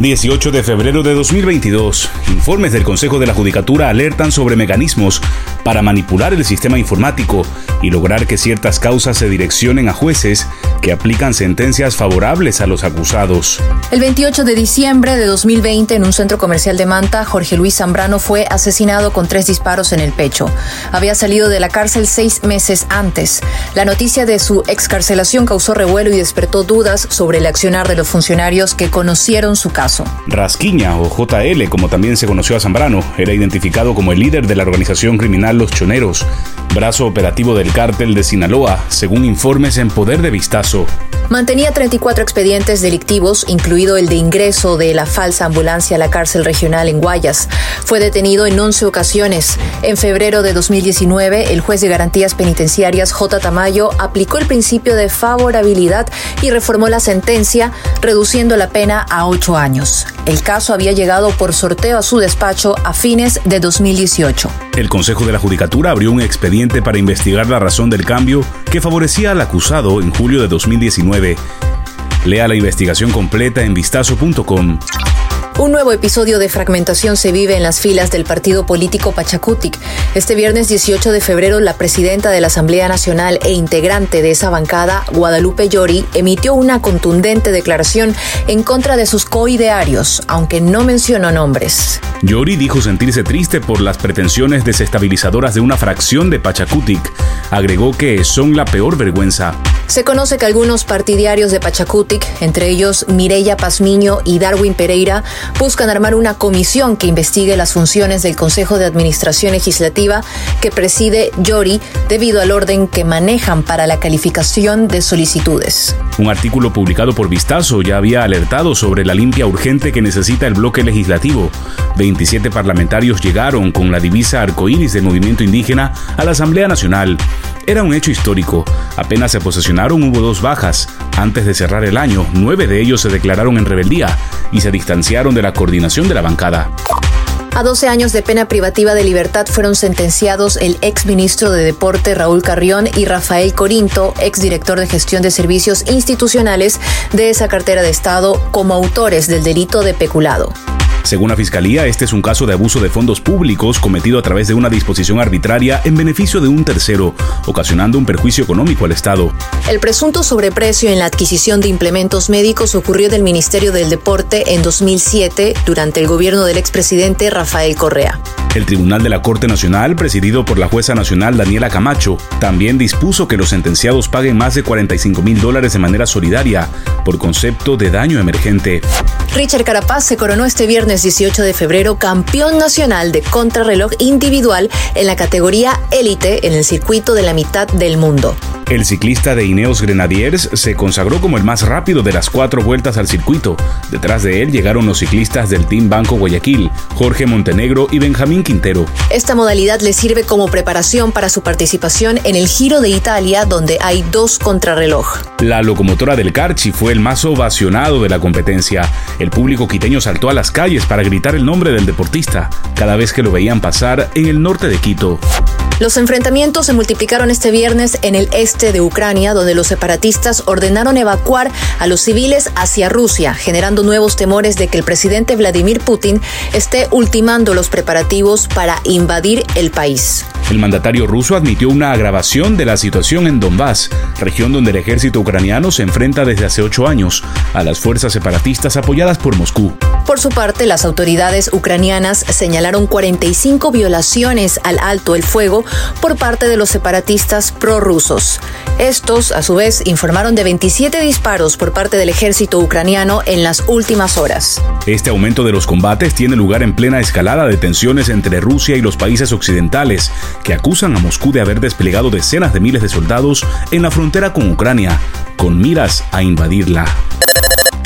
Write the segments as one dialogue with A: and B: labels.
A: 18 de febrero de 2022. Informes del Consejo de la Judicatura alertan sobre mecanismos para manipular el sistema informático y lograr que ciertas causas se direccionen a jueces que aplican sentencias favorables a los acusados.
B: El 28 de diciembre de 2020, en un centro comercial de Manta, Jorge Luis Zambrano fue asesinado con tres disparos en el pecho. Había salido de la cárcel seis meses antes. La noticia de su excarcelación causó revuelo y despertó dudas sobre el accionar de los funcionarios que conocieron su caso.
A: Rasquiña, o JL, como también se conoció a Zambrano, era identificado como el líder de la organización criminal Los Choneros, brazo operativo del cártel de Sinaloa, según informes en Poder de Vistazo.
B: Mantenía 34 expedientes delictivos, incluido el de ingreso de la falsa ambulancia a la cárcel regional en Guayas. Fue detenido en 11 ocasiones. En febrero de 2019, el juez de garantías penitenciarias J. Tamayo aplicó el principio de favorabilidad y reformó la sentencia, reduciendo la pena a 8 años. El caso había llegado por sorteo a su despacho a fines de 2018.
A: El Consejo de la Judicatura abrió un expediente para investigar la razón del cambio que favorecía al acusado en julio de 2019. Lea la investigación completa en vistazo.com.
B: Un nuevo episodio de fragmentación se vive en las filas del partido político Pachacutic. Este viernes 18 de febrero, la presidenta de la Asamblea Nacional e integrante de esa bancada, Guadalupe Llori, emitió una contundente declaración en contra de sus coidearios, aunque no mencionó nombres.
A: Llori dijo sentirse triste por las pretensiones desestabilizadoras de una fracción de Pachacutic. Agregó que son la peor vergüenza.
B: Se conoce que algunos partidarios de Pachacutic, entre ellos Mireya Pazmiño y Darwin Pereira, buscan armar una comisión que investigue las funciones del Consejo de Administración Legislativa que preside Yori debido al orden que manejan para la calificación de solicitudes.
A: Un artículo publicado por Vistazo ya había alertado sobre la limpia urgente que necesita el bloque legislativo. 27 parlamentarios llegaron con la divisa arcoíris del movimiento indígena a la Asamblea Nacional. Era un hecho histórico. Apenas se posesionaron hubo dos bajas. Antes de cerrar el año, nueve de ellos se declararon en rebeldía y se distanciaron de la coordinación de la bancada.
B: A 12 años de pena privativa de libertad fueron sentenciados el ex ministro de Deporte Raúl Carrión y Rafael Corinto, ex director de gestión de servicios institucionales de esa cartera de Estado, como autores del delito de peculado.
A: Según la Fiscalía, este es un caso de abuso de fondos públicos cometido a través de una disposición arbitraria en beneficio de un tercero, ocasionando un perjuicio económico al Estado.
B: El presunto sobreprecio en la adquisición de implementos médicos ocurrió del Ministerio del Deporte en 2007 durante el gobierno del expresidente Rafael Correa.
A: El Tribunal de la Corte Nacional, presidido por la jueza nacional Daniela Camacho, también dispuso que los sentenciados paguen más de 45 mil dólares de manera solidaria por concepto de daño emergente.
B: Richard Carapaz se coronó este viernes 18 de febrero campeón nacional de contrarreloj individual en la categoría élite en el circuito de la mitad del mundo.
A: El ciclista de Ineos Grenadiers se consagró como el más rápido de las cuatro vueltas al circuito. Detrás de él llegaron los ciclistas del Team Banco Guayaquil, Jorge Montenegro y Benjamín Quintero.
B: Esta modalidad le sirve como preparación para su participación en el Giro de Italia, donde hay dos contrarreloj.
A: La locomotora del Carchi fue el más ovacionado de la competencia. El público quiteño saltó a las calles para gritar el nombre del deportista cada vez que lo veían pasar en el norte de Quito.
B: Los enfrentamientos se multiplicaron este viernes en el este de Ucrania, donde los separatistas ordenaron evacuar a los civiles hacia Rusia, generando nuevos temores de que el presidente Vladimir Putin esté ultimando los preparativos para invadir el país.
A: El mandatario ruso admitió una agravación de la situación en Donbass, región donde el ejército ucraniano se enfrenta desde hace ocho años a las fuerzas separatistas apoyadas por Moscú.
B: Por su parte, las autoridades ucranianas señalaron 45 violaciones al alto el fuego por parte de los separatistas prorrusos. Estos, a su vez, informaron de 27 disparos por parte del ejército ucraniano en las últimas horas.
A: Este aumento de los combates tiene lugar en plena escalada de tensiones entre Rusia y los países occidentales, que acusan a Moscú de haber desplegado decenas de miles de soldados en la frontera con Ucrania, con miras a invadirla.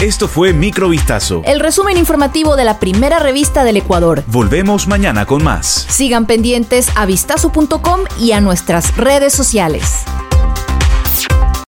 A: Esto fue Microvistazo.
B: El resumen informativo de la primera revista del Ecuador.
A: Volvemos mañana con más.
B: Sigan pendientes a vistazo.com y a nuestras redes sociales.